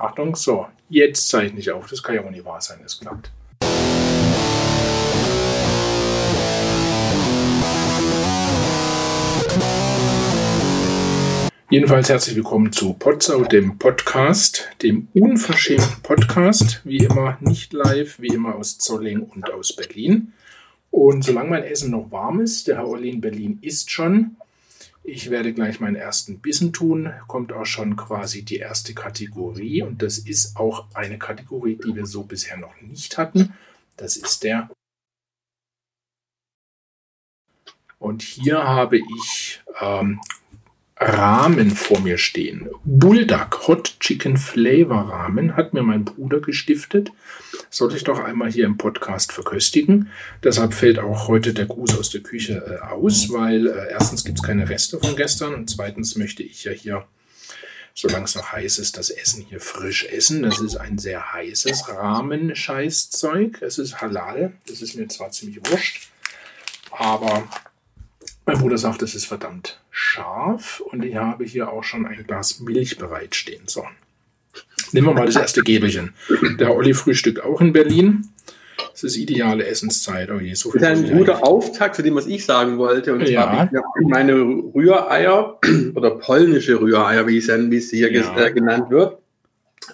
Achtung, so, jetzt zeichne ich auf. Das kann ja wohl nicht wahr sein, es klappt. Jedenfalls herzlich willkommen zu Potsau, dem Podcast, dem unverschämten Podcast, wie immer nicht live, wie immer aus Zolling und aus Berlin. Und solange mein Essen noch warm ist, der Herr Olli in Berlin isst schon, ich werde gleich meinen ersten Bissen tun. Kommt auch schon quasi die erste Kategorie. Und das ist auch eine Kategorie, die wir so bisher noch nicht hatten. Das ist der. Und hier habe ich ähm, Rahmen vor mir stehen. Bulldog Hot Chicken Flavor Rahmen hat mir mein Bruder gestiftet. Sollte ich doch einmal hier im Podcast verköstigen. Deshalb fällt auch heute der Gruß aus der Küche äh, aus, weil äh, erstens gibt es keine Reste von gestern und zweitens möchte ich ja hier, solange es noch heiß ist, das Essen hier frisch essen. Das ist ein sehr heißes Rahmen-Scheißzeug. Es ist halal. Das ist mir zwar ziemlich wurscht, aber mein Bruder sagt, es ist verdammt scharf und ich habe hier auch schon ein Glas Milch bereitstehen. So. Nehmen wir mal das erste Gäbelchen. Der Olli frühstückt auch in Berlin. Es ist ideale Essenszeit. Oh je, so viel das ist ein guter Auftakt zu dem, was ich sagen wollte. Und ja. zwar habe ich meine Rühreier oder polnische Rühreier, wie es, hier ja. Äh, genannt wird,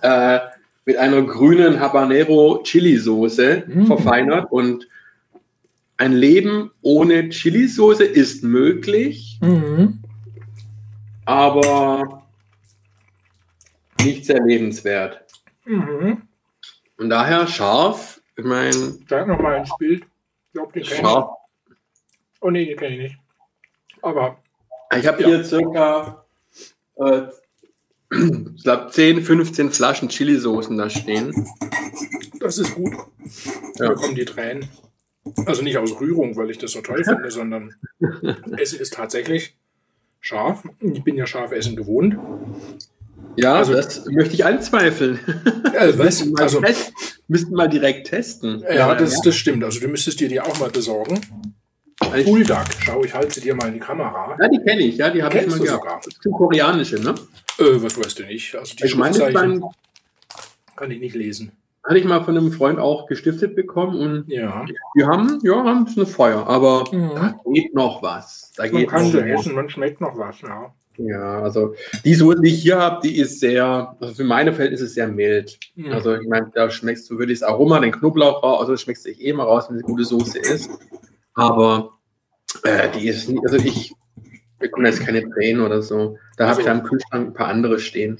äh, mit einer grünen Habanero Chili Soße mhm. verfeinert und ein Leben ohne Chili-Soße ist möglich, mhm. aber nicht sehr lebenswert. Mhm. Und daher scharf, ich meine. Sag nochmal ins Bild. Ich glaube, den kenne ich. Oh nee, den kenne ich nicht. Aber. Ich habe ja. hier circa äh, ich glaube 10, 15 Flaschen Chili-Soßen da stehen. Das ist gut. Ja. Da kommen die Tränen. Also nicht aus Rührung, weil ich das so toll finde, sondern es ist tatsächlich scharf. Ich bin ja scharf essen gewohnt. Ja, also, das möchte ich anzweifeln. Also, was? müssten, mal also, test, müssten mal direkt testen. Ja, das, das stimmt. Also du müsstest dir die auch mal besorgen. Bulldog, schau, ich halte sie dir mal in die Kamera. Ja, die kenne ich, ja, die habe ich mal gehabt. Sogar. Das sind koreanische, ne? Äh, was weißt du nicht? Also die ich meine, kann ich nicht lesen hatte ich mal von einem Freund auch gestiftet bekommen und ja. die haben, ja, haben eine Feuer, aber mhm. da geht noch was. Da man kann sie essen, man schmeckt noch was, ja. Ja, also die Soße, die ich hier habe, die ist sehr, also für meine Verhältnisse sehr mild. Mhm. Also ich meine, da schmeckst du wirklich das Aroma, den Knoblauch raus, also schmeckst du eh mal raus, wenn es eine gute Soße ist. Aber äh, die ist nicht, also ich bekomme jetzt keine Tränen oder so. Da also, habe ich am Kühlschrank ein paar andere stehen.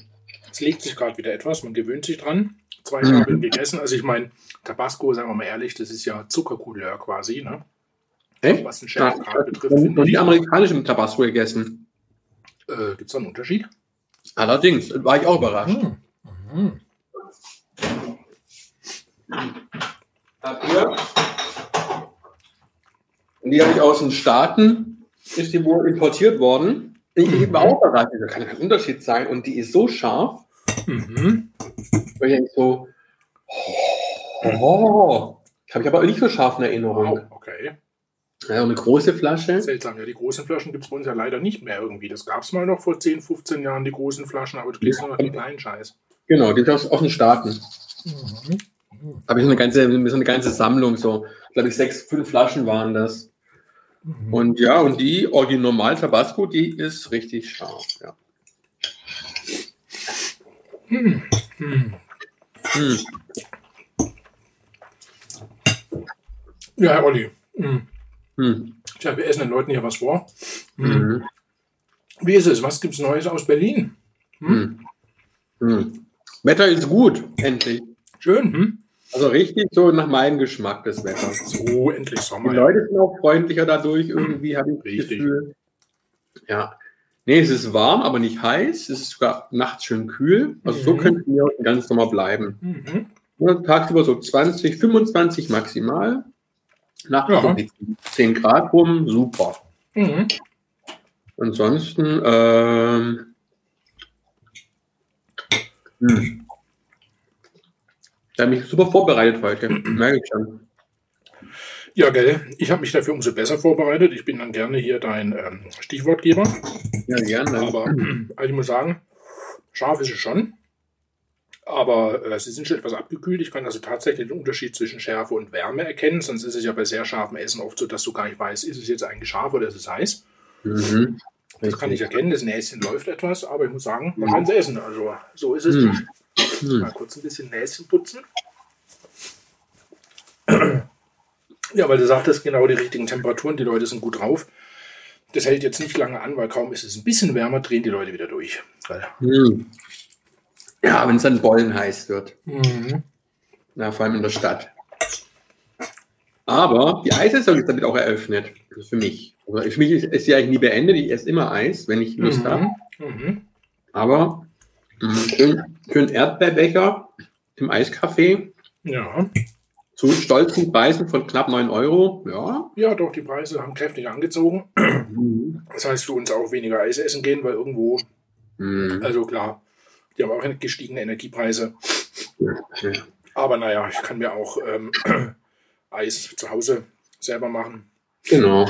Es legt sich gerade wieder etwas, man gewöhnt sich dran zwei Tage mhm. gegessen. Also ich meine, Tabasco, sagen wir mal ehrlich, das ist ja Zuckercouleur quasi, ne? Echt? Was den Schärfgrad ja, betrifft. Ich habe die amerikanischen Tabasco gegessen. Äh, Gibt es da einen Unterschied? Allerdings, war ich auch überrascht. Mhm. Mhm. Und die habe ich aus den Staaten, ist die wohl importiert worden. Ich mhm. war auch überrascht, da kann kein Unterschied sein. Und die ist so scharf. Mhm. Weil ich denke so, oh, habe ich aber nicht so scharf in Erinnerung. Wow, okay. Ja, eine große Flasche. Seltsam, ja, die großen Flaschen gibt es bei uns ja leider nicht mehr irgendwie. Das gab es mal noch vor 10, 15 Jahren, die großen Flaschen, aber du kriegst ja. nur noch den kleinen Scheiß. Genau, die aus, aus den Staaten. Mhm. Aber so eine ganze, so eine ganze Sammlung, so, glaube ich, sechs, fünf Flaschen waren das. Mhm. Und ja, und die Original Normal Tabasco, die ist richtig scharf, ja. Hm. Hm. Hm. Ja, Herr Olli. Hm. Hm. Tja, wir essen den Leuten hier was vor. Hm. Mhm. Wie ist es? Was gibt es Neues aus Berlin? Wetter ist gut, endlich. Schön. Also richtig so nach meinem Geschmack das Wetter. So, endlich Sommer. Die Leute sind auch freundlicher dadurch, irgendwie habe ich das Gefühl. Ja, Nee, es ist warm, aber nicht heiß. Es ist sogar nachts schön kühl. Also mhm. so könnten wir ganz Sommer bleiben. Mhm. Ja, tagsüber so 20, 25 maximal. Nachts ja. so 10 Grad rum, super. Mhm. Ansonsten, ähm, hm. Ich habe mich super vorbereitet heute, merke ich schon. Ja, gell. Ich habe mich dafür umso besser vorbereitet. Ich bin dann gerne hier dein ähm, Stichwortgeber. Ja, gerne. Aber also ich muss sagen, scharf ist es schon. Aber äh, sie sind schon etwas abgekühlt. Ich kann also tatsächlich den Unterschied zwischen Schärfe und Wärme erkennen. Sonst ist es ja bei sehr scharfem Essen oft so, dass du gar nicht weißt, ist es jetzt eigentlich scharf oder ist es heiß. Mhm. Das kann ich erkennen. Das Näschen läuft etwas, aber ich muss sagen, man kann es essen. Also so ist es mhm. nicht. Mhm. Mal kurz ein bisschen Näschen putzen. Ja, weil du sagtest, genau die richtigen Temperaturen, die Leute sind gut drauf. Das hält jetzt nicht lange an, weil kaum ist es ein bisschen wärmer, drehen die Leute wieder durch. Mhm. Ja, wenn es dann Bollen heiß wird. Mhm. Ja, vor allem in der Stadt. Aber die Eissaison ist damit auch eröffnet. Also für mich. Also für mich ist, ist sie eigentlich nie beendet. Ich esse immer Eis, wenn ich Lust mhm. habe. Mhm. Aber mh, schön, schön Erdbeerbecher im Eiscafé. Ja. Zu stolzen Preisen von knapp 9 Euro. Ja. Ja, doch, die Preise haben kräftig angezogen. Mhm. Das heißt für uns auch weniger Eis essen gehen, weil irgendwo, mhm. also klar, die haben auch gestiegene Energiepreise. Aber naja, ich kann mir auch ähm, Eis zu Hause selber machen. Genau.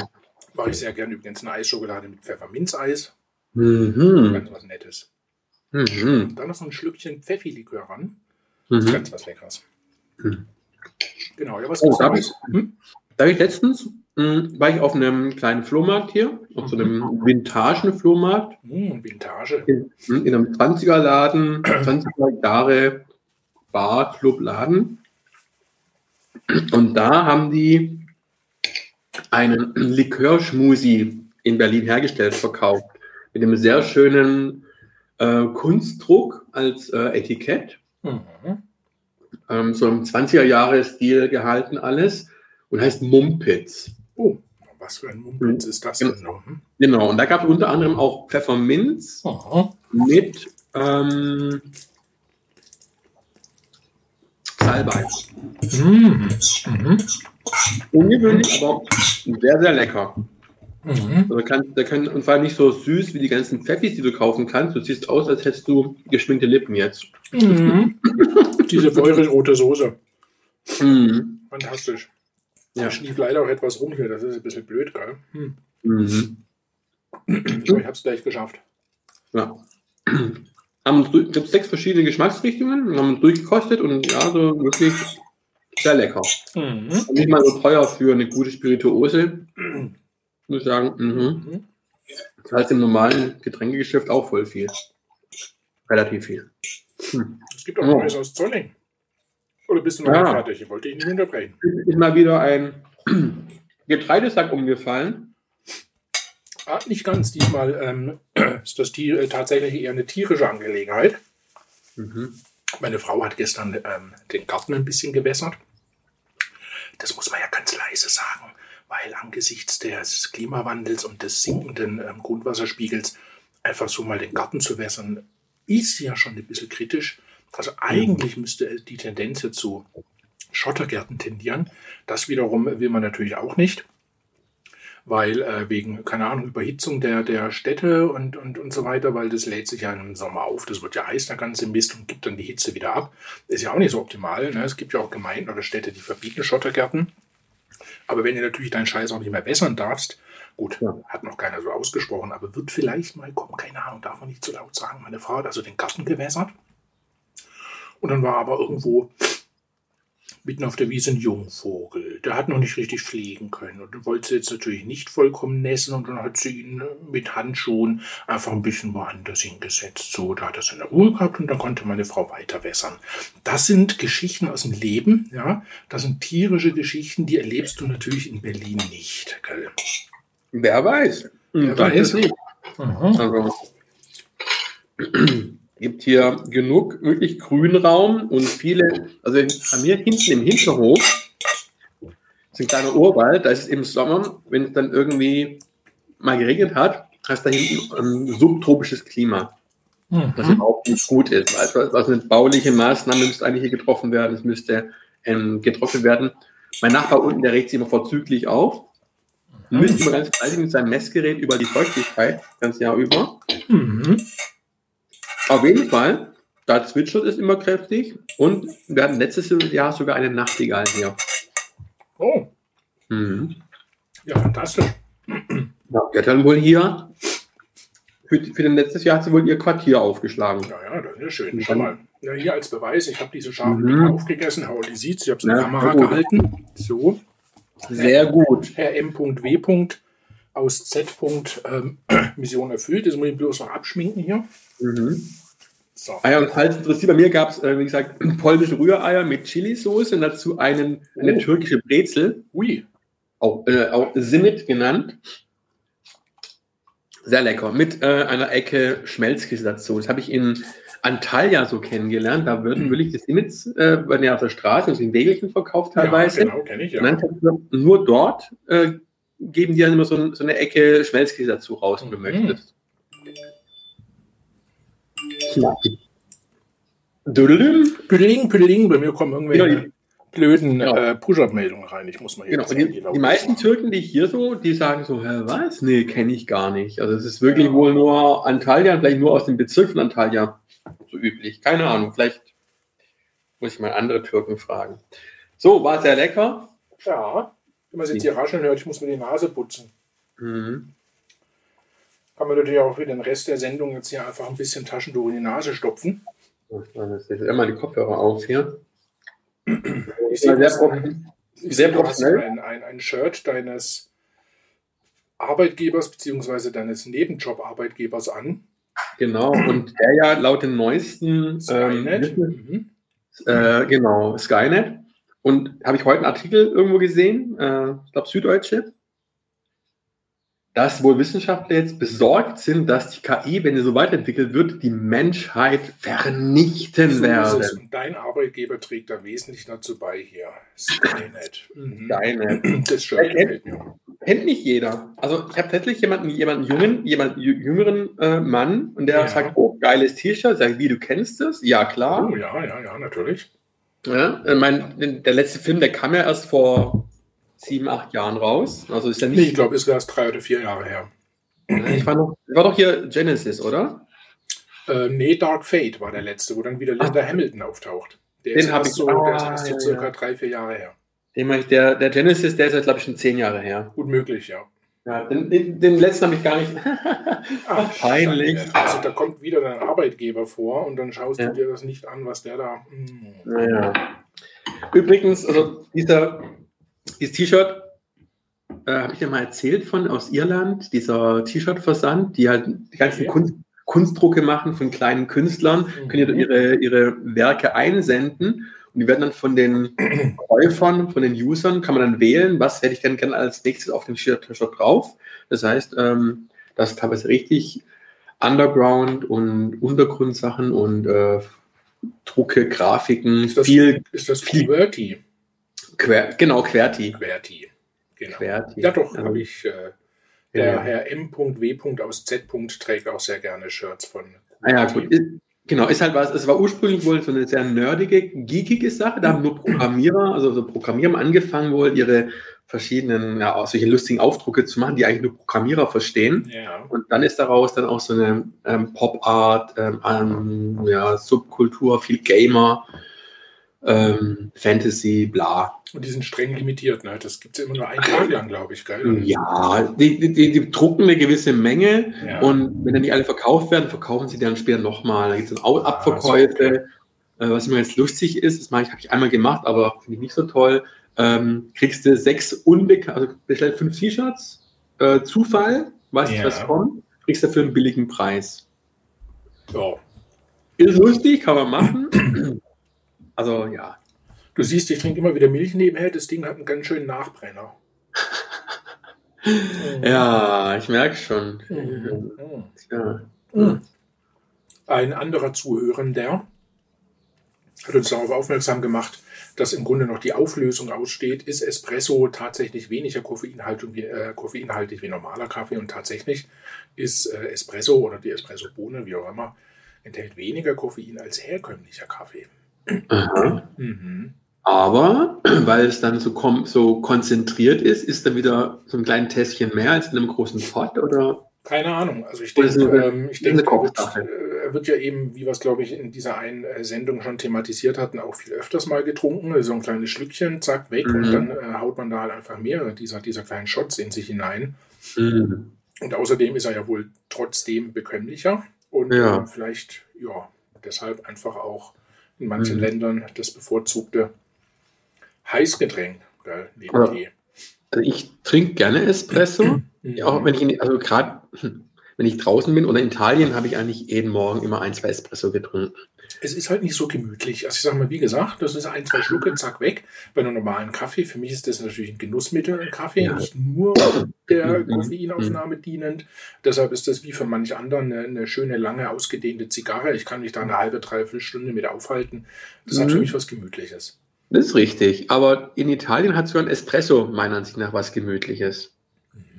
Mache ich sehr gerne übrigens eine Eisschokolade mit Pfefferminzeis. Mhm. Ganz was Nettes. Mhm. Dann noch so ein Schlückchen Pfeffi-Likör ran. Mhm. Ganz was Leckeres. Mhm. Genau, ja, was oh, da, ich, hm? da habe ich letztens, mh, hm, war ich auf einem kleinen Flohmarkt hier, auf so einem. Vintage-Flohmarkt. Mhm, Vintage. In, hm, in einem 20er-Laden, 20er Jahre Bar, Club, Laden. Und da haben die einen Likörschmusi in Berlin hergestellt, verkauft. Mit einem sehr schönen äh, Kunstdruck als äh, Etikett. Mhm. Ähm, so im 20er-Jahre-Stil gehalten alles und heißt Mumpitz. Oh, was für ein Mumpitz ist das denn noch? Hm? Genau, und da gab es unter anderem auch Pfefferminz Aha. mit ähm, Salbei. Mhm. Mhm. Ungewöhnlich, aber sehr, sehr lecker. Mhm. Also kann, der kann, und zwar nicht so süß wie die ganzen Pfeffis, die du kaufen kannst. Du siehst aus, als hättest du geschminkte Lippen jetzt. Mhm. Diese feurig rote Soße. Mhm. Fantastisch. Ja. Ich schlief leider auch etwas rum hier, das ist ein bisschen blöd, gell? Hm. Mhm. ich habe es gleich geschafft. Ja haben gibt sechs verschiedene Geschmacksrichtungen, haben durchgekostet und ja, so wirklich sehr lecker. Mhm. Nicht mal so teuer für eine gute Spirituose. Muss ich sagen, mhm. Das heißt im normalen Getränkegeschäft auch voll viel. Relativ viel. Hm. Es gibt auch oh. Neues aus Zolling. Oder bist du noch ja. fertig? Ich wollte dich nicht unterbrechen. Ist mal wieder ein Getreidesack umgefallen. Ah, nicht ganz. Diesmal ähm, ist das Tier äh, tatsächlich eher eine tierische Angelegenheit. Mhm. Meine Frau hat gestern ähm, den Garten ein bisschen gewässert. Das muss man ja ganz leise sagen, weil angesichts des Klimawandels und des sinkenden ähm, Grundwasserspiegels einfach so mal den Garten zu wässern, ist ja schon ein bisschen kritisch. Also eigentlich müsste die Tendenz zu Schottergärten tendieren. Das wiederum will man natürlich auch nicht weil äh, wegen, keine Ahnung, Überhitzung der, der Städte und, und, und so weiter, weil das lädt sich ja im Sommer auf, das wird ja heiß, der ganze Mist und gibt dann die Hitze wieder ab. Ist ja auch nicht so optimal. Ne? Es gibt ja auch Gemeinden oder Städte, die verbieten Schottergärten. Aber wenn du natürlich deinen Scheiß auch nicht mehr wässern darfst, gut, ja. hat noch keiner so ausgesprochen, aber wird vielleicht mal kommen, keine Ahnung, darf man nicht zu laut sagen. Meine Frau hat also den Garten gewässert. Und dann war aber irgendwo mitten auf der Wiese ein Jungvogel. Der hat noch nicht richtig fliegen können und wollte jetzt natürlich nicht vollkommen nässen und dann hat sie ihn mit Handschuhen einfach ein bisschen woanders hingesetzt. So, da hat er seine Ruhe gehabt und dann konnte meine Frau weiter wässern. Das sind Geschichten aus dem Leben, ja. Das sind tierische Geschichten, die erlebst du natürlich in Berlin nicht, gell? Wer weiß. Wer weiß. Nicht. Also gibt hier genug wirklich Grünraum und viele, also bei mir hinten im Hinterhof ist ein kleiner Urwald, da ist es im Sommer, wenn es dann irgendwie mal geregnet hat, hast da hinten ein subtropisches Klima. Mhm. Was auch nicht gut ist. Also, also eine bauliche Maßnahme müsste eigentlich hier getroffen werden, es müsste ähm, getrocknet werden. Mein Nachbar unten, der regt sich immer vorzüglich auf. Mhm. Müsste immer ganz fleißig mit seinem Messgerät über die Feuchtigkeit, ganz Jahr über. Mhm. Auf jeden Fall, da zwitschert es immer kräftig und wir hatten letztes Jahr sogar eine Nachtigall hier. Oh. Mhm. Ja, fantastisch. Ja, der hat dann wohl hier für, für den letztes Jahr hat sie wohl ihr Quartier aufgeschlagen. Ja, ja, das ist ja schön. Schau mal. Ja, hier als Beweis, ich habe diese Schafe mhm. aufgegessen. Herr Olli sieht ich habe es in der Kamera gut. gehalten. So. Sehr gut. Herr M.W. aus Z. Ähm, Mission erfüllt. Das muss ich bloß noch abschminken hier. Mhm. So. Eier und falls interessiert, bei mir gab es, äh, wie gesagt, polnische Rühreier mit Chili-Soße und dazu einen, eine oh. türkische Brezel. Ui. Auch, äh, auch Simit genannt. Sehr lecker. Mit äh, einer Ecke Schmelzkäse dazu. Das habe ich in Antalya so kennengelernt. Da würden wirklich das Imits äh, auf der Straße, also in Wägelchen verkauft teilweise. Ja, genau, kenne ich, ja. Und nur dort äh, geben die dann immer so, so, eine Ecke Schmelzkäse dazu raus, wenn du mhm. möchtest. Dödeling, Püdeling, Püdeling, bei mir kommen irgendwelche genau, blöden genau. äh, Push-Up-Meldungen rein. Ich muss mal hier genau. die, die, die meisten Türken, die hier so, die sagen so, hä, was? Nee, kenne ich gar nicht. Also es ist wirklich ja. wohl nur Antalya, vielleicht nur aus dem Bezirk von Antalya so üblich. Keine Ahnung, vielleicht muss ich mal andere Türken fragen. So, war sehr lecker. Ja, wenn man jetzt hier rascheln hört, ich muss mir die Nase putzen. Mhm. Kann man natürlich auch für den Rest der Sendung jetzt hier einfach ein bisschen Taschentuch in die Nase stopfen. Ich immer die Kopfhörer auf hier. Ich sehe sehr, professionell. Sehr professionell. Ein, ein, ein Shirt deines Arbeitgebers bzw. deines Nebenjob-Arbeitgebers an. Genau, und der ja laut den neuesten Skynet. Ähm, äh, genau, Skynet. Und habe ich heute einen Artikel irgendwo gesehen, äh, ich glaube Süddeutsche, dass wohl Wissenschaftler jetzt besorgt sind, dass die KI, wenn sie so weiterentwickelt wird, die Menschheit vernichten so werden. Dein Arbeitgeber trägt da wesentlich dazu bei hier. Skynet. Mhm. Skynet. Das gefällt mir. Kennt nicht jeder. Also ich habe tatsächlich jemanden, jemanden jungen, jemanden jüngeren äh, Mann und der ja. sagt, oh, geiles T-Shirt. Sag ich, wie, du kennst es? Ja, klar. Oh, ja, ja, ja, natürlich. Ja, äh, mein, der letzte Film, der kam ja erst vor sieben, acht Jahren raus. Also ist ja nicht. Nee, ich glaube, ist erst drei oder vier Jahre her. Ich war, noch, war doch hier Genesis, oder? Äh, nee, Dark Fate war der letzte, wo dann wieder Linda Ach. Hamilton auftaucht. Der den habe ich so, ah, der ist erst so ja, circa ja. drei, vier Jahre her. Den ich, der, der Genesis, der ist jetzt, glaube ich, schon zehn Jahre her. Gut möglich, ja. Ja, den, den, den letzten habe ich gar nicht. Ach, peinlich. Also da kommt wieder dein Arbeitgeber vor und dann schaust ja. du dir das nicht an, was der da. Hm. Naja. Übrigens, also dieser dieses T-Shirt äh, habe ich dir mal erzählt von aus Irland, dieser T-Shirt-Versand, die halt die ganzen ja. Kunst, Kunstdrucke machen von kleinen Künstlern, mhm. können ihre, ihre Werke einsenden und die werden dann von den Käufern, von den Usern, kann man dann wählen, was hätte ich denn gerne als nächstes auf dem T-Shirt drauf. Das heißt, ähm, das ist teilweise richtig Underground und Untergrundsachen und äh, Drucke, Grafiken, ist das, viel. Ist das viel, QWERTY? Quer, genau, Querti. Querti. Genau. Querti. Ja, doch, habe ich. Äh, der ja. Herr M.W. aus Z. trägt auch sehr gerne Shirts von. Ah, ja, gut. Genau, ist halt was, es war ursprünglich wohl so eine sehr nerdige, geekige Sache. Da haben nur Programmierer, also so Programmierer angefangen wohl, ihre verschiedenen, ja, solche lustigen Aufdrucke zu machen, die eigentlich nur Programmierer verstehen. Ja. Und dann ist daraus dann auch so eine ähm, Pop-Art, ähm, ja, Subkultur, viel Gamer, ähm, Fantasy, bla. Und die sind streng limitiert, ne? Das gibt es immer nur einen Tag lang, glaube ich, gell? Ja, die, die, die, drucken eine gewisse Menge ja. und wenn dann die alle verkauft werden, verkaufen sie dann später nochmal. Da gibt es dann auch Abverkäufe. Okay. Äh, was immer jetzt lustig ist, das habe ich einmal gemacht, aber finde ich nicht so toll. Ähm, kriegst du sechs unbekannte, also bestell fünf T-Shirts, äh, Zufall, weißt ja. was kommt, kriegst dafür einen billigen Preis. Ja. Ist lustig, kann man machen. Also ja. Du siehst, ich trinke immer wieder Milch nebenher. Das Ding hat einen ganz schönen Nachbrenner. ja, ich merke schon. Mhm. Ja. Mhm. Ein anderer Zuhörender hat uns darauf aufmerksam gemacht, dass im Grunde noch die Auflösung aussteht, ist Espresso tatsächlich weniger koffeinhaltig wie, äh, koffeinhaltig wie normaler Kaffee und tatsächlich ist äh, Espresso oder die Espresso-Bohne, wie auch immer, enthält weniger Koffein als herkömmlicher Kaffee. Mhm. Aber weil es dann so, so konzentriert ist, ist da wieder so ein kleines Tässchen mehr als in einem großen Pot oder? Keine Ahnung. Also ich denke, ähm, ich denke, er wird, äh, wird ja eben, wie wir es glaube ich in dieser einen äh, Sendung schon thematisiert hatten, auch viel öfters mal getrunken. So ein kleines Schlückchen, zack, weg mhm. und dann äh, haut man da halt einfach mehrere dieser, dieser kleinen Shots in sich hinein. Mhm. Und außerdem ist er ja wohl trotzdem bekömmlicher und Ja. äh, vielleicht, ja, deshalb einfach auch in manchen Mhm. Ländern das bevorzugte Heißgetränk, gell, neben Ja. Tee. Also ich trinke gerne Espresso. Mhm. Auch wenn ich, in, also gerade wenn ich draußen bin oder in Italien, habe ich eigentlich jeden Morgen immer ein, zwei Espresso getrunken. Es ist halt nicht so gemütlich. Also ich sage mal, wie gesagt, das ist ein, zwei Schlucke, zack, weg. Bei einem normalen Kaffee, für mich ist das natürlich ein Genussmittel, ein Kaffee, Ja. nicht nur der Mhm. Koffeinaufnahme dienend. Deshalb ist das wie für manche anderen eine, eine schöne, lange, ausgedehnte Zigarre. Ich kann mich da eine halbe, dreiviertel Stunde mit aufhalten. Das hat Mhm. für mich was Gemütliches. Das ist richtig. Aber in Italien hat sogar ein Espresso meiner Ansicht nach was Gemütliches.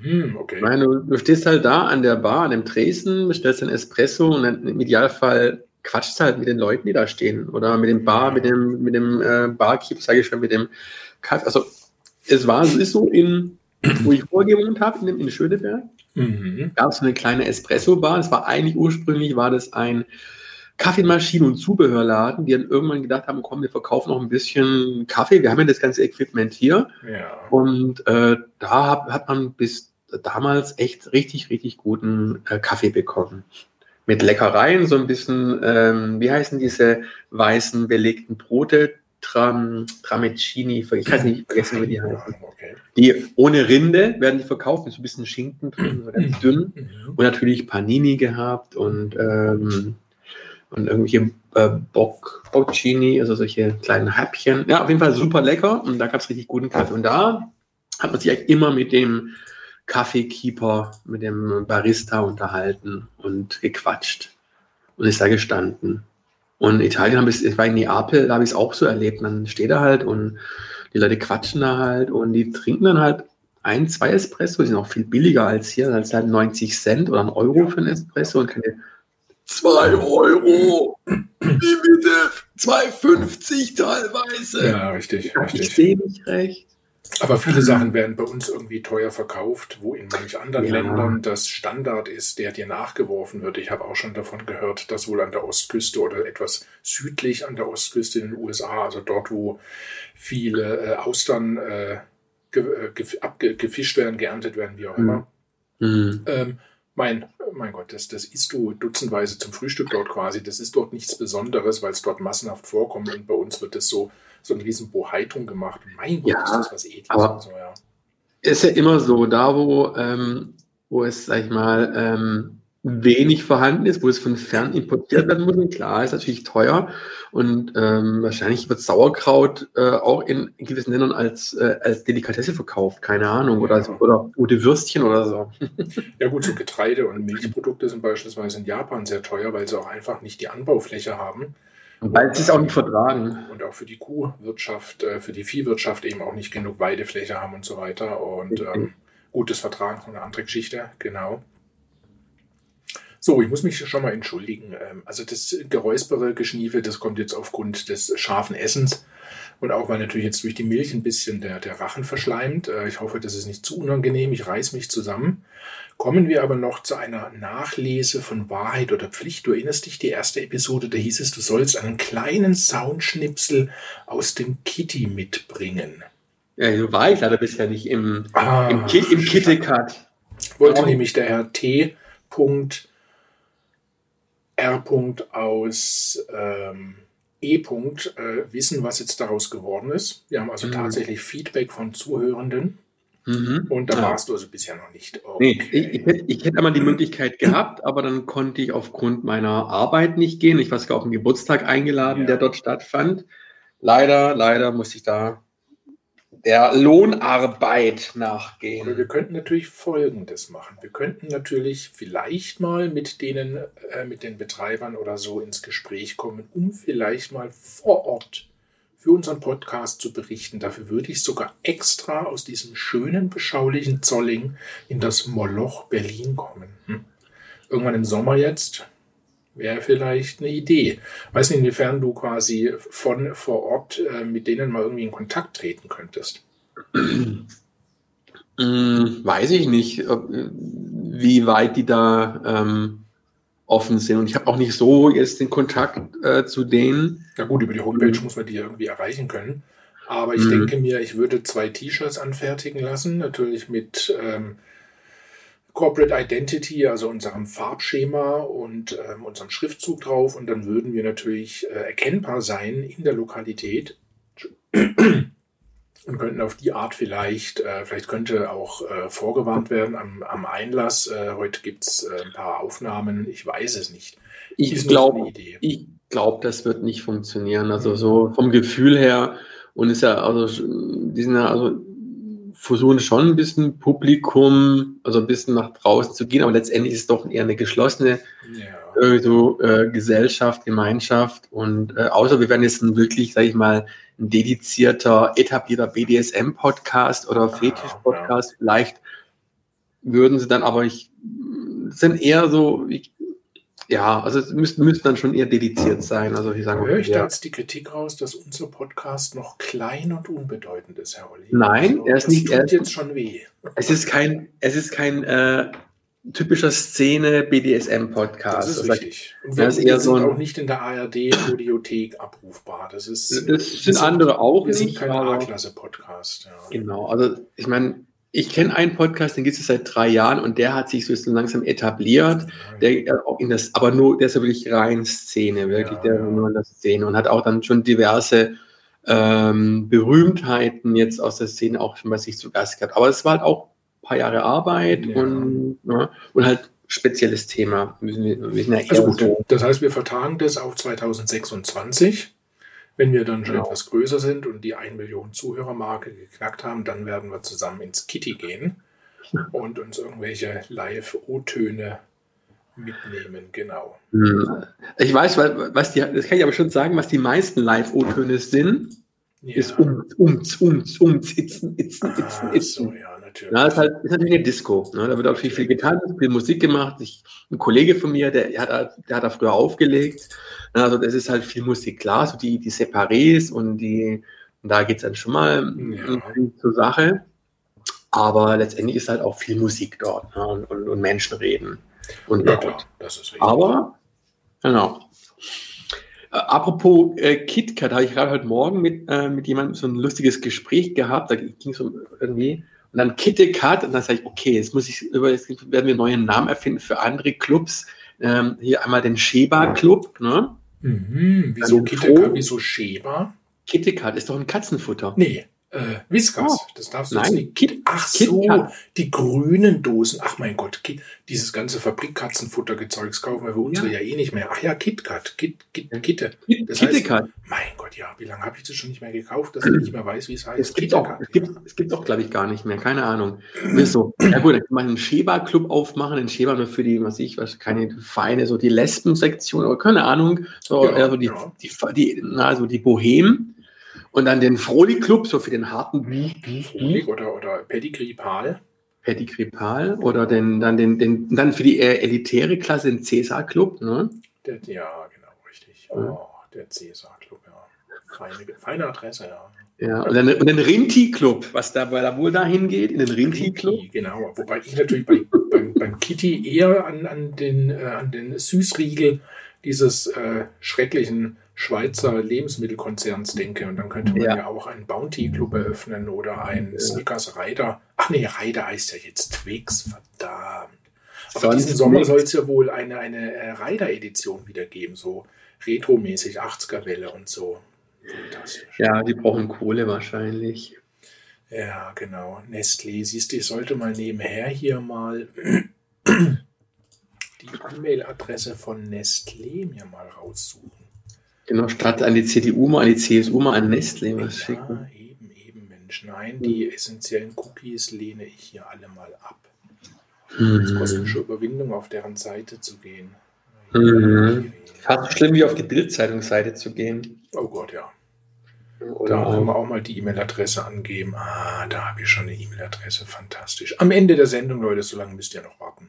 Hm, okay. Ich meine, du, stehst halt da an der Bar, an dem Tresen, bestellst ein Espresso und im Idealfall quatschst halt mit den Leuten, die da stehen. Oder mit dem Bar, mit dem, mit dem äh, Barkeeper, sage ich schon, mit dem Kaffee. Also es war, es ist so in, wo ich vorher gewohnt habe, in, dem- in Schöneberg, Mhm. gab es so eine kleine Espresso-Bar. Es war eigentlich ursprünglich war das ein Kaffeemaschinen- und Zubehörladen, die dann irgendwann gedacht haben, komm, wir verkaufen noch ein bisschen Kaffee. Wir haben ja das ganze Equipment hier. Ja. Und äh, da hat, hat man bis damals echt richtig, richtig guten äh, Kaffee bekommen. Mit Leckereien, so ein bisschen, ähm, wie heißen diese weißen belegten Brote? Tram, Trameccini, ich weiß nicht, vergessen, wie die heißen. Okay. Die ohne Rinde werden die verkauft, mit so ein bisschen Schinken drin, so ganz dünn. Mhm. Und natürlich Panini gehabt und, ähm, und irgendwelche äh, Bock, Boccini, also solche kleinen Häppchen. Ja, auf jeden Fall super lecker und da gab es richtig guten Kaffee. Und da hat man sich eigentlich immer mit dem Kaffeekeeper, mit dem Barista unterhalten und gequatscht und ist da gestanden. Und in Italien habe ich, ich war in Neapel, da habe ich es auch so erlebt. Dann steht er halt und die Leute quatschen da halt und die trinken dann halt ein, zwei Espresso, die sind auch viel billiger als hier, als halt 90 Cent oder ein Euro für ein Espresso und keine 2 Euro. Wie bitte? 2,50 teilweise. Ja, richtig, Ich richtig. sehe nicht recht. Aber viele Sachen werden bei uns irgendwie teuer verkauft, wo in manch anderen Ja. Ländern das Standard ist, der dir nachgeworfen wird. Ich habe auch schon davon gehört, dass wohl an der Ostküste oder etwas südlich an der Ostküste in den USA, also dort, wo viele äh, Austern äh, ge, äh, gefischt werden, geerntet werden, wie auch Mhm. immer. Hm. Ähm, mein, mein Gott, das, das isst du dutzendweise zum Frühstück dort quasi. Das ist dort nichts Besonderes, weil es dort massenhaft vorkommt und bei uns wird das so, so ein riesen Bohaitung gemacht. Mein Gott, Ja, ist das was Edles aber- und so, ja. ist ja immer so, da wo, ähm, wo es, sag ich mal, ähm, wenig vorhanden ist, wo es von fern importiert werden muss, klar, ist natürlich teuer und ähm, wahrscheinlich wird Sauerkraut äh, auch in gewissen Ländern als, äh, als Delikatesse verkauft, keine Ahnung, oder, Ja. oder gute Würstchen oder so. Ja gut, so Getreide und Milchprodukte sind beispielsweise in Japan sehr teuer, weil sie auch einfach nicht die Anbaufläche haben Weil sie es auch nicht vertragen. und auch für die Kuhwirtschaft, äh, für die Viehwirtschaft eben auch nicht genug Weidefläche haben und so weiter. Und ähm, gutes Vertragen, eine andere Geschichte, genau. So, ich muss mich schon mal entschuldigen. Ähm, Also das geräuspere Geschniefe, das kommt jetzt aufgrund des scharfen Essens und auch weil natürlich jetzt durch die Milch ein bisschen der, der Rachen verschleimt. Äh, Ich hoffe, das ist nicht zu unangenehm. Ich reiß mich zusammen. Kommen wir aber noch zu einer Nachlese von Wahrheit oder Pflicht. Du erinnerst dich, die erste Episode, da hieß es, du sollst einen kleinen Soundschnipsel aus dem Kitty mitbringen. Ja, so war ich leider bisher nicht im, Ah, im, Ki im Kittekat. wollte nämlich der Herr T. R. aus ähm, E. Äh, wissen, was jetzt daraus geworden ist. Wir haben also Mhm. tatsächlich Feedback von Zuhörenden Mhm. und da Ja. warst du also bisher noch nicht. Nee, ich, ich, hätte, ich hätte einmal die Möglichkeit gehabt, aber dann konnte ich aufgrund meiner Arbeit nicht gehen. Ich war sogar auf einen Geburtstag eingeladen, Ja. der dort stattfand. Leider, leider musste ich da der Lohnarbeit Aber wir nachgehen. könnten natürlich Folgendes machen. Wir könnten natürlich vielleicht mal mit denen, äh, mit den Betreibern oder so ins Gespräch kommen, um vielleicht mal vor Ort für unseren Podcast zu berichten. Dafür würde ich sogar extra aus diesem schönen, beschaulichen Zolling in das Moloch Berlin kommen. Hm? Irgendwann im Sommer jetzt wäre vielleicht eine Idee. Weiß nicht, inwiefern du quasi von vor Ort äh, mit denen mal irgendwie in Kontakt treten könntest. Hm, weiß ich nicht, ob, wie weit die da ähm, offen sind. Und ich habe auch nicht so jetzt den Kontakt äh, zu denen. Ja gut, über die Homepage muss man die ja irgendwie erreichen können. Aber ich Mhm. denke mir, ich würde zwei T-Shirts anfertigen lassen, natürlich mit ähm, Corporate Identity, also unserem Farbschema und ähm, unserem Schriftzug drauf. Und dann würden wir natürlich äh, erkennbar sein in der Lokalität und könnten auf die Art vielleicht, äh, vielleicht könnte auch äh, vorgewarnt werden am, am Einlass. Äh, heute gibt es äh, ein paar Aufnahmen, ich weiß es nicht. Ich glaube, ich glaube, das wird nicht funktionieren. Also so vom Gefühl her und ist ja, also die sind ja, also versuchen schon ein bisschen Publikum, also ein bisschen nach draußen zu gehen, aber letztendlich ist es doch eher eine geschlossene ja. so, äh, Gesellschaft, Gemeinschaft und äh, außer wir werden jetzt wirklich, sage ich mal, ein dedizierter, etablierter BDSM-Podcast oder Fetisch-Podcast, ja. vielleicht würden sie dann, aber ich sind eher so, ich, ja, also es müsste, müsste dann schon eher dediziert sein. Also ich sage, Höre ich da jetzt die Kritik raus, dass unser Podcast noch klein und unbedeutend ist, Herr Olli? Nein, also, er ist nicht. Er ist jetzt schon weh. Es ist kein, es ist kein äh, typischer Szene BDSM Podcast. Das ist richtig. Und wir, das ist eher so ein, auch nicht in der ARD Audiothek abrufbar. Das ist. Das sind andere auch. Wir sind kein A-Klasse Podcast. Ja. Genau. Also ich meine ich kenne einen Podcast, den gibt es seit drei Jahren und der hat sich so langsam etabliert. Der äh, auch in das, aber nur, der ist ja wirklich rein Szene, wirklich ja, der nur in der Szene und hat auch dann schon diverse ähm, Berühmtheiten jetzt aus der Szene auch schon bei sich zu Gast gehabt. Aber es war halt auch paar Jahre Arbeit ja. und, ja, und halt spezielles Thema. Müssen wir, müssen ja also gut, so. Das heißt, wir vertagen das auf 2026. Wenn wir dann schon genau. etwas größer sind und die 1 Million Zuhörermarke geknackt haben, dann werden wir zusammen ins Kitty gehen und uns irgendwelche Live-O-Töne mitnehmen, genau. Hm. Ich weiß, was die, das kann ich aber schon sagen, was die meisten Live-O-Töne sind, ja. ist ums, ums, ums, ums, itzen, itzen, itzen, itzen. Ah, so, ja natürlich. Ja, ist, halt, ist natürlich eine Disco. Ne? Da wird auch viel, viel getan, viel Musik gemacht. Ich, ein Kollege von mir, der, der, hat, der hat da früher aufgelegt. Also das ist halt viel Musik. Klar, so die, die Separés und die, und da geht es dann schon mal ja. zur Sache. Aber letztendlich ist halt auch viel Musik dort ne? und, und, und Menschen reden. Und ja, klar, das ist richtig. Aber, genau. Äh, apropos äh, KitKat, habe ich gerade heute Morgen mit, äh, mit jemandem so ein lustiges Gespräch gehabt. Da ging es um irgendwie und dann KitKat, und dann sage ich, okay, jetzt muss ich über, jetzt werden wir neue Namen erfinden für andere Clubs. Ähm, hier einmal den Sheba Club, ne? Mhm, wieso KitKat, wieso Sheba? KitKat ist doch ein Katzenfutter. Nee. Äh, Whiskas, oh. das darfst du Nein, nicht. Kit, ach so, die grünen Dosen. Ach mein Gott, Kit, dieses ganze Fabrikkatzenfuttergezeugs kaufen wir für unsere ja. ja eh nicht mehr. Ach ja, KitKat, Kit, Kit, Kitte. Das heißt, mein Gott, ja, wie lange habe ich das schon nicht mehr gekauft, dass ich nicht mehr weiß, wie es heißt? Es gibt auch, es gibt, es gibt auch, glaube ich, gar nicht mehr, keine Ahnung. so, ja gut, dann kann man einen Sheba-Club aufmachen, einen Sheba nur für die, was ich, was keine Feine, so die Lesben-Sektion, oder keine Ahnung, so, ja, also die, ja. die, die, na, also die Bohem und dann den Froli Club, so für den harten Froli oder, oder Pedigree Pal. Pedigree Pal oder den, dann, den, den, dann für die elitäre Klasse den Cäsar Club. Ne? Der, ja, genau, richtig. Oh, der Cäsar Club, ja. Feine, feine Adresse, ja. Ja, und, dann, und den Rinti Club, was da, weil da wohl dahin geht, in den Rinti Club. Genau, wobei ich natürlich bei, beim, beim Kitty eher an, an, den, äh, an den Süßriegel dieses äh, schrecklichen Schweizer Lebensmittelkonzerns denke. Und dann könnte man ja, ja auch einen Bounty Club eröffnen oder einen ja. Snickers Rider. Ach nee, Rider heißt ja jetzt Twix, verdammt. Aber diesen Sommer soll es ja wohl eine, eine äh, Rider-Edition wieder geben, so retromäßig 80er-Welle und so. Fantastisch. Ja, die brauchen Kohle wahrscheinlich. Ja, genau. Nestlé, siehst du, ich sollte mal nebenher hier mal die E-Mail-Adresse von Nestlé mir mal raussuchen. Genau, statt an die CDU mal an die CSU mal an Nestlé was ja, schicken. Eben, eben, Mensch. Nein, die essentiellen Cookies lehne ich hier alle mal ab. Es kostet schon Überwindung, auf deren Seite zu gehen. Mhm. Fast schlimm wie auf die Bildzeitungsseite zu gehen. Oh Gott, ja. Oder da können wir auch mal die E-Mail-Adresse angeben. Ah, da habe ich schon eine E-Mail-Adresse. Fantastisch. Am Ende der Sendung, Leute, so lange müsst ihr noch warten.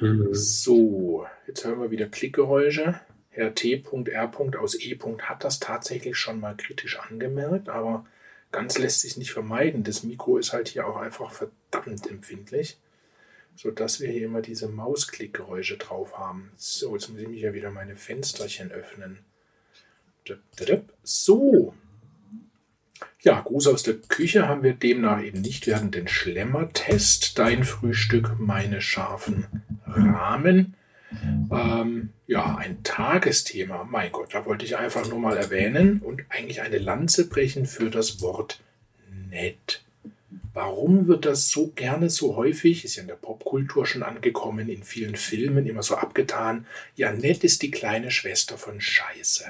Mhm. So, jetzt hören wir wieder Klickgeräusche. Herr T.R. aus E. hat das tatsächlich schon mal kritisch angemerkt, aber ganz lässt sich nicht vermeiden. Das Mikro ist halt hier auch einfach verdammt empfindlich, sodass wir hier immer diese Mausklickgeräusche drauf haben. So, jetzt muss ich mich ja wieder meine Fensterchen öffnen. So. Ja, Gruß aus der Küche haben wir demnach eben nicht. Wir hatten den Schlemmertest, dein Frühstück, meine scharfen Rahmen. Ähm, ja, ein Tagesthema. Mein Gott, da wollte ich einfach nur mal erwähnen und eigentlich eine Lanze brechen für das Wort nett. Warum wird das so gerne so häufig, ist ja in der Popkultur schon angekommen, in vielen Filmen immer so abgetan, ja, nett ist die kleine Schwester von Scheiße.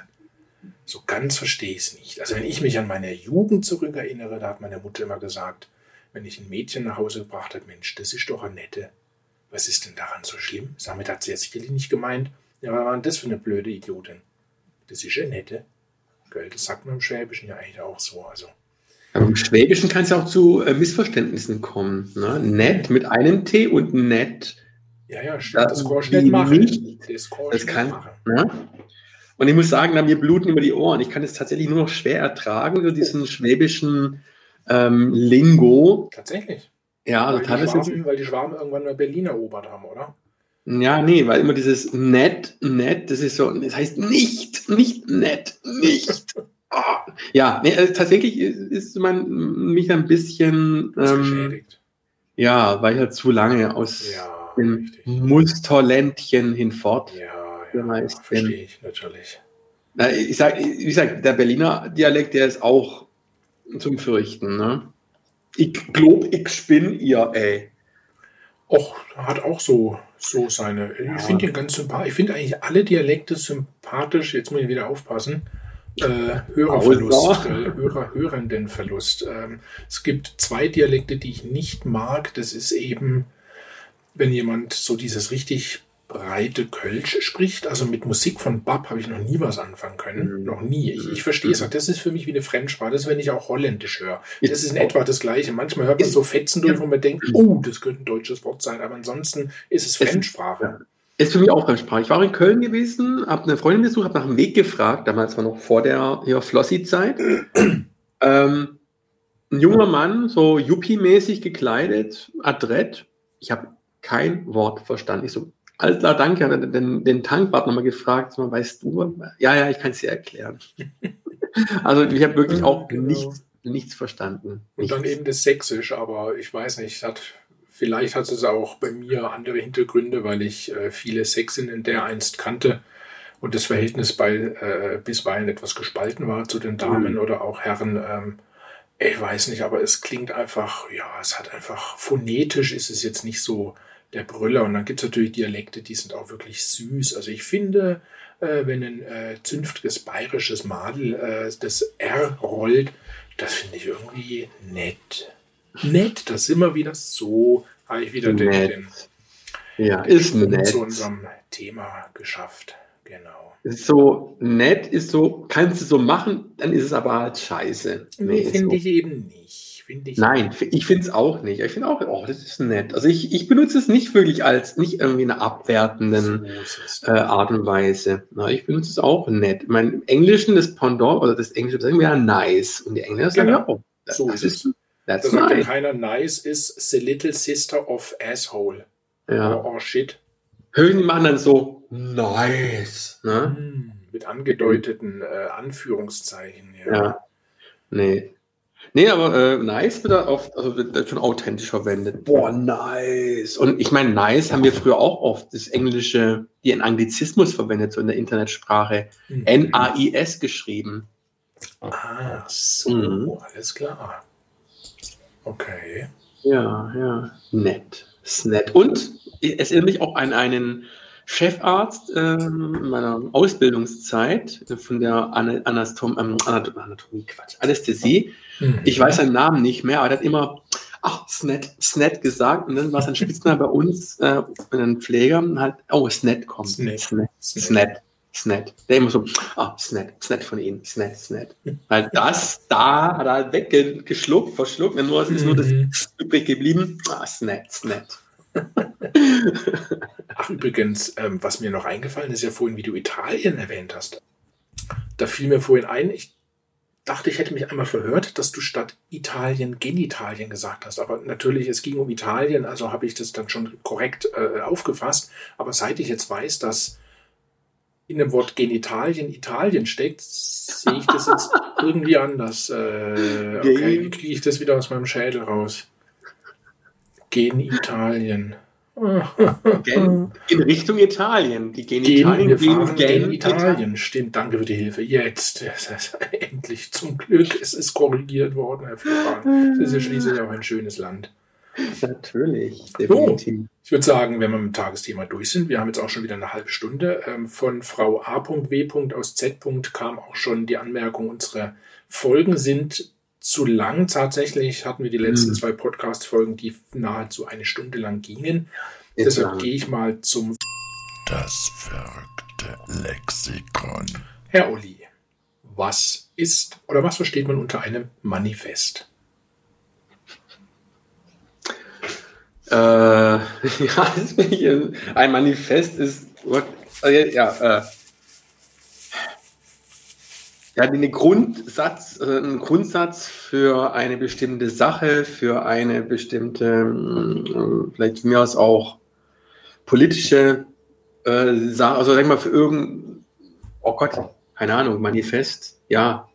So ganz verstehe ich es nicht. Also wenn ich mich an meine Jugend zurückerinnere, da hat meine Mutter immer gesagt, wenn ich ein Mädchen nach Hause gebracht habe, Mensch, das ist doch eine nette. Was ist denn daran so schlimm? Damit hat sie ja sicherlich nicht gemeint. Ja, was war denn das für eine blöde Idiotin? Das ist eine nette. Gell, das sagt man im Schwäbischen ja eigentlich auch so. Also. Aber im Schwäbischen kann es ja auch zu äh, Missverständnissen kommen. Ne? Nett mit einem T und nett. Ja, ja, stimmt. Das, das kannst du nicht machen. Nicht. Das, das kann, machen. Ne? Und ich muss sagen, da mir bluten über die Ohren. Ich kann es tatsächlich nur noch schwer ertragen, so diesen schwäbischen ähm, Lingo. Tatsächlich. Ja, weil, die Schwaben, weil die Schwaben irgendwann mal Berlin erobert haben, oder? Ja, nee, weil immer dieses nett, nett, das ist so, das heißt nicht, nicht nett, nicht. Oh. Ja, nee, also tatsächlich ist man mich ein bisschen ähm, Ja, weil ich halt zu lange aus ja, dem Musterländchen hinfort. Ja ja, bin. Verstehe ich natürlich. Na, ich sag, wie gesagt, der Berliner Dialekt, der ist auch zum Fürchten. Ne? Ich glaub, ich spinn ihr, ey. Och, hat auch so, so seine. Ich finde ihn ganz sympathisch. Ich finde eigentlich alle Dialekte sympathisch. Jetzt muss ich wieder aufpassen. Äh, Hörerverlust, äh, Hörer, Hörendenverlust. Ähm, es gibt zwei Dialekte, die ich nicht mag. Das ist eben, wenn jemand so dieses richtig breite Kölsch spricht. Also mit Musik von Bab habe ich noch nie was anfangen können. Mhm. Noch nie. Ich, ich verstehe es. Mhm. Das ist für mich wie eine Fremdsprache. Das ist, wenn ich auch Holländisch höre. Das ist in etwa das Gleiche. Manchmal hört man so Fetzen durch, wo man denkt, oh, das könnte ein deutsches Wort sein. Aber ansonsten ist es Fremdsprache. Ist für mich auch Fremdsprache. Ich war in Köln gewesen, habe eine Freundin besucht, habe nach dem Weg gefragt. Damals war noch vor der ja, Flossi-Zeit. ähm, ein junger Mann, so Yuppie-mäßig gekleidet, adrett. Ich habe kein Wort verstanden. Ich so, alles klar, danke. Hat den, den Tankwart nochmal gefragt, mal, weißt du? Ja, ja, ich kann es dir erklären. also ich habe wirklich auch genau. nichts, nichts verstanden. Und dann eben das Sächsisch, aber ich weiß nicht, hat, vielleicht hat es auch bei mir andere Hintergründe, weil ich äh, viele Sächsinnen der einst kannte und das Verhältnis bei äh, bisweilen etwas gespalten war zu den Damen mhm. oder auch Herren. Ähm, ich weiß nicht, aber es klingt einfach, ja, es hat einfach phonetisch ist es jetzt nicht so der Brüller. Und dann gibt es natürlich Dialekte, die sind auch wirklich süß. Also ich finde, äh, wenn ein äh, zünftiges bayerisches Madel äh, das R rollt, das finde ich irgendwie nett. Nett, das wir wieder so, habe ich wieder den, den, ja, den ist nett. zu unserem Thema geschafft. Genau. Ist so nett, ist so, kannst du so machen, dann ist es aber halt scheiße. Nee, finde so. ich eben nicht finde ich. Nein, ich finde es auch nicht. Ich finde auch, oh, das ist nett. Also ich, ich benutze es nicht wirklich als, nicht irgendwie eine abwertenden äh, Art und Weise. Na, ich benutze es auch nett. Ich meine, im Englischen das Pendant oder das Englische sagen wir ja nice. Und die Engländer sagen ja auch. So ist es. That's da nice. keiner nice ist the little sister of asshole. Ja. Or, or shit. Hören die machen dann so nice. Ne? Hm, mit angedeuteten äh, Anführungszeichen. Ja. ja. Nee. Nee, aber äh, nice wird da oft, also wird schon authentisch verwendet. Boah, nice. Und ich meine, nice haben wir früher auch oft das Englische, die ein Anglizismus verwendet, so in der Internetsprache. Mhm. N-A-I-S geschrieben. Ah, so, mhm. alles klar. Okay. Ja, ja. Nett. Ist nett. Und es erinnert mich auch an einen Chefarzt ähm, in meiner Ausbildungszeit von der Anastom ähm, Anatomie, Quatsch, Anästhesie. Mhm. Ich weiß seinen Namen nicht mehr, aber er hat immer, ach, Snet, Snet gesagt. Und dann war sein Spitzname bei uns, äh, bei den Pflegern, halt, oh, Snet kommt. Snet. Snet. Snet. Snet. Der immer so, ah, Snet, Snet von Ihnen, Snet, Snet. Weil das, da hat er halt weggeschluckt, verschluckt, und nur, es ist nur das mhm. übrig geblieben, ah, Snet, Snet. Ach, übrigens, ähm, was mir noch eingefallen ist, ja vorhin, wie du Italien erwähnt hast. Da fiel mir vorhin ein, ich dachte, ich hätte mich einmal verhört, dass du statt Italien Genitalien gesagt hast. Aber natürlich, es ging um Italien, also habe ich das dann schon korrekt äh, aufgefasst. Aber seit ich jetzt weiß, dass in dem Wort Genitalien Italien steckt, sehe ich das jetzt irgendwie anders. Äh, okay, wie kriege ich das wieder aus meinem Schädel raus? Genitalien. In Richtung Italien. Die Genitalien gehen, gehen Italien. Stimmt, danke für die Hilfe. Jetzt. Endlich zum Glück. Es ist korrigiert worden, Herr Florian. Das ist ja schließlich auch ein schönes Land. Natürlich, definitiv. So, ich würde sagen, wenn wir mit dem Tagesthema durch sind, wir haben jetzt auch schon wieder eine halbe Stunde. Ähm, von Frau A.W. aus Z. kam auch schon die Anmerkung, unsere Folgen sind zu lang. Tatsächlich hatten wir die letzten mhm. zwei Podcast-Folgen, die nahezu eine Stunde lang gingen. Jetzt Deshalb gehe ich mal zum Das verrückte Lexikon. Herr Uli, was ist oder was versteht man unter einem Manifest? Äh, ja, ein Manifest ist, äh, ja, äh, ja, den Grundsatz, äh, ein Grundsatz für eine bestimmte Sache, für eine bestimmte, äh, vielleicht mir aus auch politische äh, Sache, also sag mal für irgendein, oh Gott, keine Ahnung, Manifest, ja,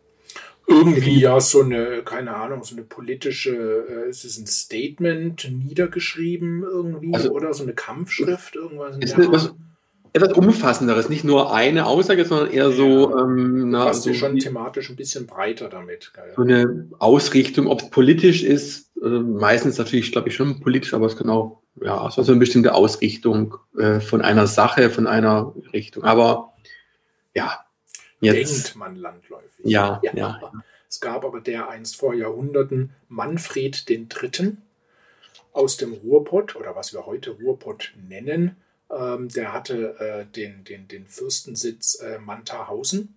irgendwie ja so eine, keine Ahnung, so eine politische, äh, ist es ein Statement niedergeschrieben irgendwie also, oder so eine Kampfschrift, irgendwas in ist der was, etwas umfassenderes, nicht nur eine Aussage, sondern eher so, ähm, na, so schon thematisch ein bisschen breiter damit. Geil. So eine Ausrichtung, ob es politisch ist, äh, meistens natürlich, glaube ich, schon politisch, aber es kann auch, ja, also eine bestimmte Ausrichtung äh, von einer Sache, von einer Richtung. Aber ja, Jetzt. denkt man landläufig. Ja, ja, ja. Es gab aber der einst vor Jahrhunderten Manfred III. aus dem Ruhrpott oder was wir heute Ruhrpott nennen. Ähm, der hatte äh, den, den, den Fürstensitz äh, Mantahausen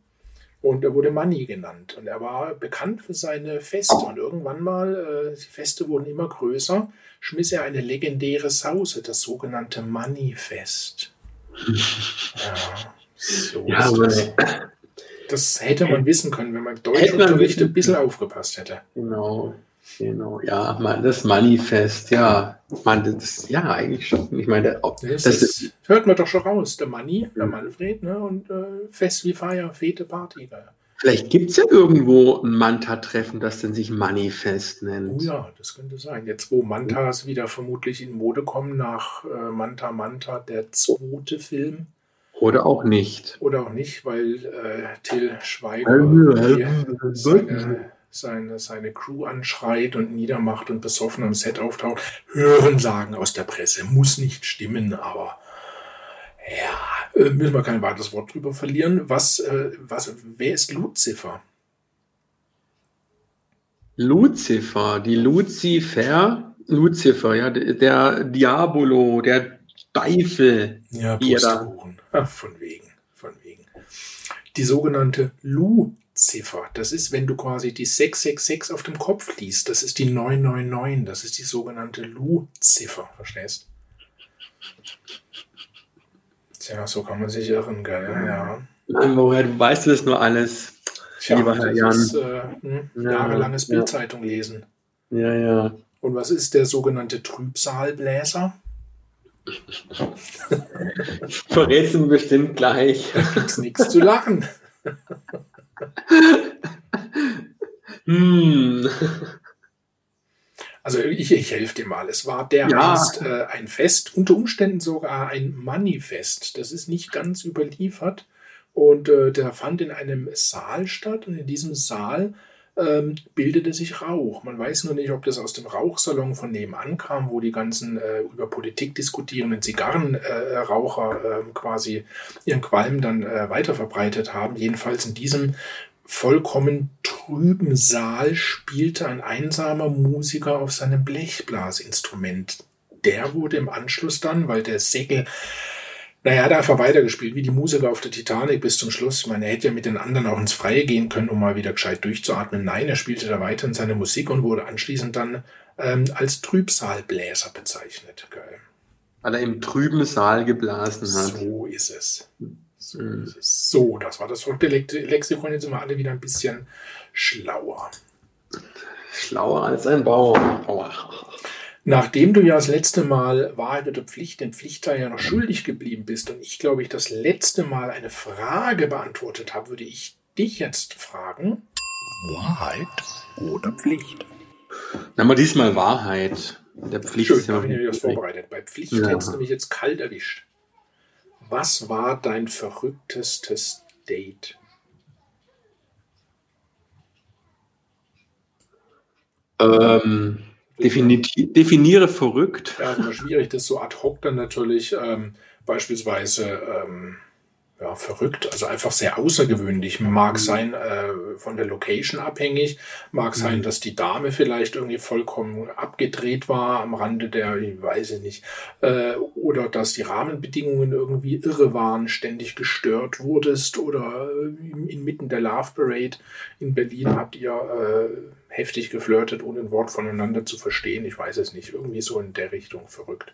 und er wurde Manni genannt. Und er war bekannt für seine Feste. Und irgendwann mal, äh, die Feste wurden immer größer, schmiss er eine legendäre Sause, das sogenannte Manifest. Ja, so ja, ist das. Das hätte man wissen können, wenn man Deutschunterricht ein bisschen aufgepasst hätte. Genau, genau. Ja, das Manifest, ja. Man, das, ja, eigentlich schon. Ich meine, das, das ist, hört man doch schon raus. Der Manni, der Manfred, ne? Und äh, Fest wie Feier, Fete, Party. Ja. Vielleicht gibt es ja irgendwo ein Manta-Treffen, das dann sich Manifest nennt. Oh ja, das könnte sein. Jetzt, wo Mantas wieder vermutlich in Mode kommen, nach äh, Manta Manta, der zweite Film. Oder auch nicht. Oder auch nicht, weil äh, Till Schweiger seine, seine, seine Crew anschreit und niedermacht und besoffen am Set auftaucht. Hören sagen aus der Presse. Muss nicht stimmen, aber ja, äh, müssen wir kein weiteres Wort drüber verlieren. Was, äh, was, wer ist Lucifer? Lucifer, die Lucifer, Lucifer, ja, der Diabolo, der Teufel. Ja, Pustekuchen. Ach, von wegen, von wegen. Die sogenannte Lu-Ziffer, das ist, wenn du quasi die 666 auf dem Kopf liest, das ist die 999, das ist die sogenannte Lu-Ziffer, verstehst? Tja, so kann man sich irren, gell? Ja. woher weißt du das nur alles? Tja, lieber Herr Jan. Ist, äh, hm, ja, jahrelanges ja. Bildzeitung lesen. Ja, ja. Und was ist der sogenannte Trübsalbläser? Verrätst du bestimmt gleich. Da gibt's nichts zu lachen. hm. Also ich, ich helfe dir mal. Es war dereinst ja. äh, ein Fest, unter Umständen sogar ein Manifest. Das ist nicht ganz überliefert. Und äh, der fand in einem Saal statt. Und in diesem Saal ähm, bildete sich Rauch. Man weiß nur nicht, ob das aus dem Rauchsalon von nebenan kam, wo die ganzen äh, über Politik diskutierenden Zigarrenraucher äh, äh, quasi ihren Qualm dann äh, weiter verbreitet haben. Jedenfalls in diesem vollkommen trüben Saal spielte ein einsamer Musiker auf seinem Blechblasinstrument. Der wurde im Anschluss dann, weil der Säckel naja, er hat einfach weitergespielt, wie die Musiker auf der Titanic bis zum Schluss. Ich meine, er hätte ja mit den anderen auch ins Freie gehen können, um mal wieder gescheit durchzuatmen. Nein, er spielte da weiterhin seine Musik und wurde anschließend dann ähm, als Trübsalbläser bezeichnet. Geil. Weil er im trüben Saal geblasen hat. So ist es. So, hm. ist es. so das war das verrückte Lexikon. Jetzt sind wir alle wieder ein bisschen schlauer. Schlauer als ein Bauer. Bauer. Nachdem du ja das letzte Mal Wahrheit oder Pflicht den Pflichtteil ja noch schuldig geblieben bist und ich, glaube ich, das letzte Mal eine Frage beantwortet habe, würde ich dich jetzt fragen. Wahrheit oder Pflicht? Na, mal diesmal Wahrheit. Der Pflicht Schön, ist ja ich das vorbereitet. Bei Pflicht ja. hättest du mich jetzt kalt erwischt. Was war dein verrücktestes Date? Ähm, definiere verrückt. Ja, schwierig, das so ad hoc dann natürlich ähm, beispielsweise ähm, ja, verrückt, also einfach sehr außergewöhnlich. Mag mhm. sein äh, von der Location abhängig, mag mhm. sein, dass die Dame vielleicht irgendwie vollkommen abgedreht war am Rande der, ich weiß ich nicht, äh, oder dass die Rahmenbedingungen irgendwie irre waren, ständig gestört wurdest oder äh, inmitten der Love Parade in Berlin habt ihr äh, heftig geflirtet, ohne ein Wort voneinander zu verstehen. Ich weiß es nicht, irgendwie so in der Richtung verrückt.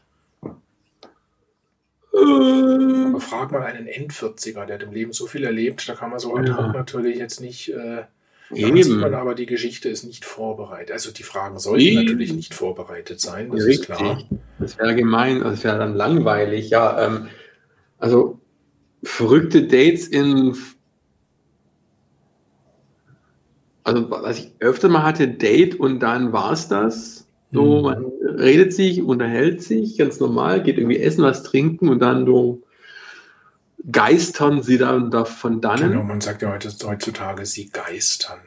Aber frag mal einen End-40er, der hat im Leben so viel erlebt, da kann man so hoc natürlich jetzt nicht. Äh, Eben. sieht man aber, die Geschichte ist nicht vorbereitet. Also die Fragen sollten Eben. natürlich nicht vorbereitet sein, das Richtig. ist klar. Das wäre gemein, das wäre dann langweilig. Ja, ähm, also verrückte Dates in. Also, was ich öfter mal hatte, Date und dann war es das. So, mhm. man redet sich, unterhält sich, ganz normal, geht irgendwie essen, was trinken und dann so geistern sie dann davon dannen. Genau, man sagt ja heutzutage, sie geistern.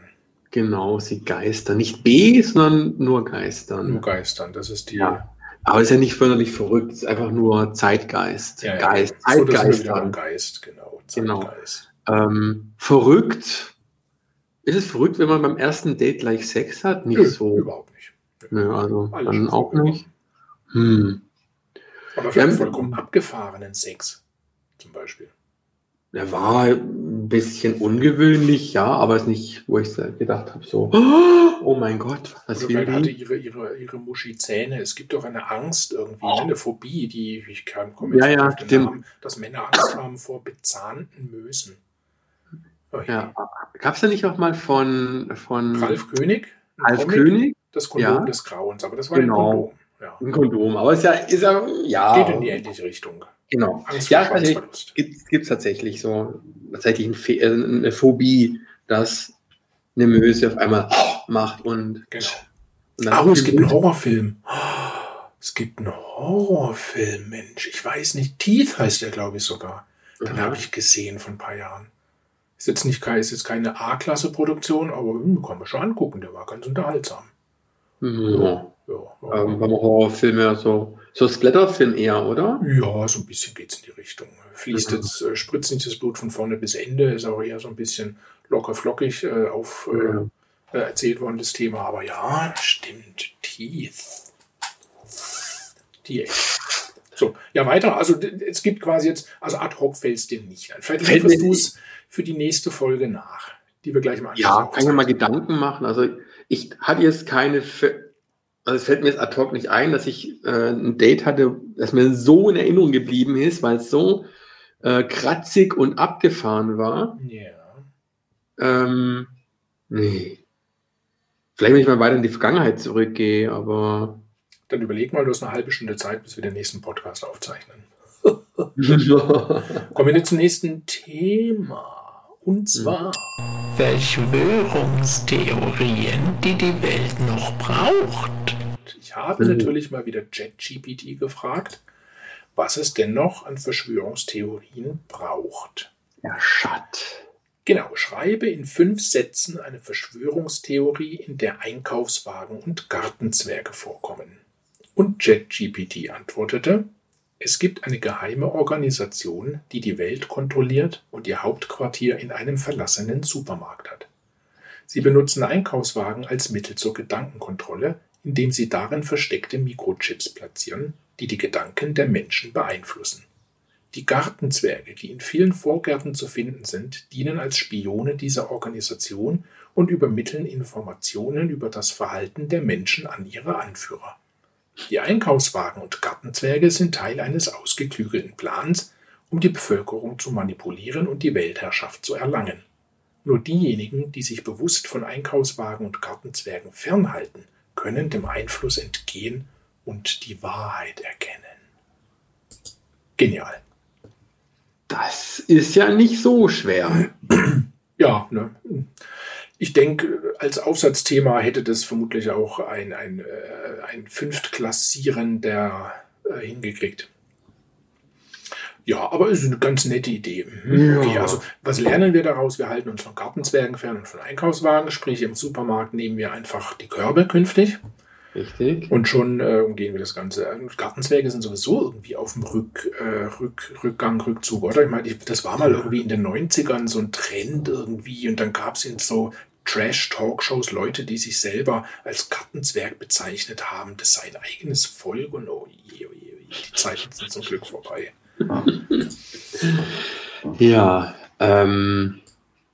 Genau, sie geistern. Nicht B, sondern nur geistern. Nur geistern, das ist die. Ja. Aber es ist ja nicht förderlich verrückt, es ist einfach nur Zeitgeist. Ja, ja. Geist, so, Zeitgeist. Geist, genau. genau. Zeitgeist. Genau. Ähm, verrückt. Ist es verrückt, wenn man beim ersten Date gleich Sex hat? Nicht Nö, so. Überhaupt. Nö, also Alles dann auch nicht. Hm. Aber für einen vollkommen abgefahrenen Sex zum Beispiel. Er war ein bisschen ungewöhnlich, ja, aber es ist nicht, wo ich gedacht habe, so, oh mein Gott, was will die? hatte ihre, ihre, ihre Muschi-Zähne. Es gibt doch eine Angst irgendwie, oh. eine Phobie, die, ich kann, komme jetzt ja, ja, Namen, dass Männer Angst haben vor bezahnten Mösen. Oh, ja. Gab es da nicht auch mal von, von Ralf König? Ralf Comic? König? Das Kondom ja. des Grauens, aber das war genau. ein Kondom. Ja. Ein Kondom, aber es ist ja, ist ja, ja. Geht in die ähnliche Richtung. Genau. Angst ja, also gibt es tatsächlich so, tatsächlich ein, äh, eine Phobie, dass eine Möse auf einmal macht und. Genau. Und oh, es gibt einen Horrorfilm. Es gibt einen Horrorfilm, Mensch. Ich weiß nicht. Teeth heißt der, glaube ich, sogar. Den habe ich gesehen vor ein paar Jahren. Ist jetzt, nicht, ist jetzt keine A-Klasse-Produktion, aber hm, kann man schon angucken. Der war ganz unterhaltsam. Ja. ja, ja. Ähm, Horrorfilme, so, so Splatterfilm eher, oder? Ja, so ein bisschen geht es in die Richtung. Fließt mhm. jetzt, äh, spritzt nicht das Blut von vorne bis Ende, ist auch eher so ein bisschen locker flockig äh, auf äh, äh, erzählt worden, das Thema. Aber ja, stimmt. Teeth. Die So, ja, weiter. Also es gibt quasi jetzt, also ad hoc fällt es dir nicht ein. Vielleicht du es für die nächste Folge nach, die wir gleich mal anschauen. Ja, kann ich mir mal Gedanken machen. Also ich hatte jetzt keine, also es fällt mir jetzt ad hoc nicht ein, dass ich äh, ein Date hatte, das mir so in Erinnerung geblieben ist, weil es so äh, kratzig und abgefahren war. Ja. Ähm, nee. Vielleicht, wenn ich mal weiter in die Vergangenheit zurückgehe, aber. Dann überleg mal, du hast eine halbe Stunde Zeit, bis wir den nächsten Podcast aufzeichnen. Kommen wir jetzt zum nächsten Thema. Und zwar Verschwörungstheorien, die die Welt noch braucht. Ich habe mhm. natürlich mal wieder ChatGPT gefragt, was es denn noch an Verschwörungstheorien braucht. Ja, Schat. Genau, schreibe in fünf Sätzen eine Verschwörungstheorie, in der Einkaufswagen und Gartenzwerge vorkommen. Und ChatGPT antwortete, es gibt eine geheime Organisation, die die Welt kontrolliert und ihr Hauptquartier in einem verlassenen Supermarkt hat. Sie benutzen Einkaufswagen als Mittel zur Gedankenkontrolle, indem sie darin versteckte Mikrochips platzieren, die die Gedanken der Menschen beeinflussen. Die Gartenzwerge, die in vielen Vorgärten zu finden sind, dienen als Spione dieser Organisation und übermitteln Informationen über das Verhalten der Menschen an ihre Anführer. Die Einkaufswagen und Gartenzwerge sind Teil eines ausgeklügelten Plans, um die Bevölkerung zu manipulieren und die Weltherrschaft zu erlangen. Nur diejenigen, die sich bewusst von Einkaufswagen und Gartenzwergen fernhalten, können dem Einfluss entgehen und die Wahrheit erkennen. Genial. Das ist ja nicht so schwer. Ja, ne? Ich denke, als Aufsatzthema hätte das vermutlich auch ein, ein, äh, ein Fünftklassieren der äh, hingekriegt. Ja, aber es ist eine ganz nette Idee. Mhm. Okay, also was lernen wir daraus? Wir halten uns von Gartenzwergen fern und von Einkaufswagen, sprich im Supermarkt nehmen wir einfach die Körbe künftig. Richtig. Und schon äh, umgehen wir das Ganze. Gartenzwerge sind sowieso irgendwie auf dem Rück, äh, Rück, Rückgang, Rückzug, oder? Ich meine, das war mal irgendwie in den 90ern so ein Trend irgendwie und dann gab es in so Trash-Talkshows Leute, die sich selber als Gartenzwerg bezeichnet haben. Das sei ein eigenes Volk und oh je, oh je, oh je, die Zeiten sind zum Glück vorbei. Ja, ähm,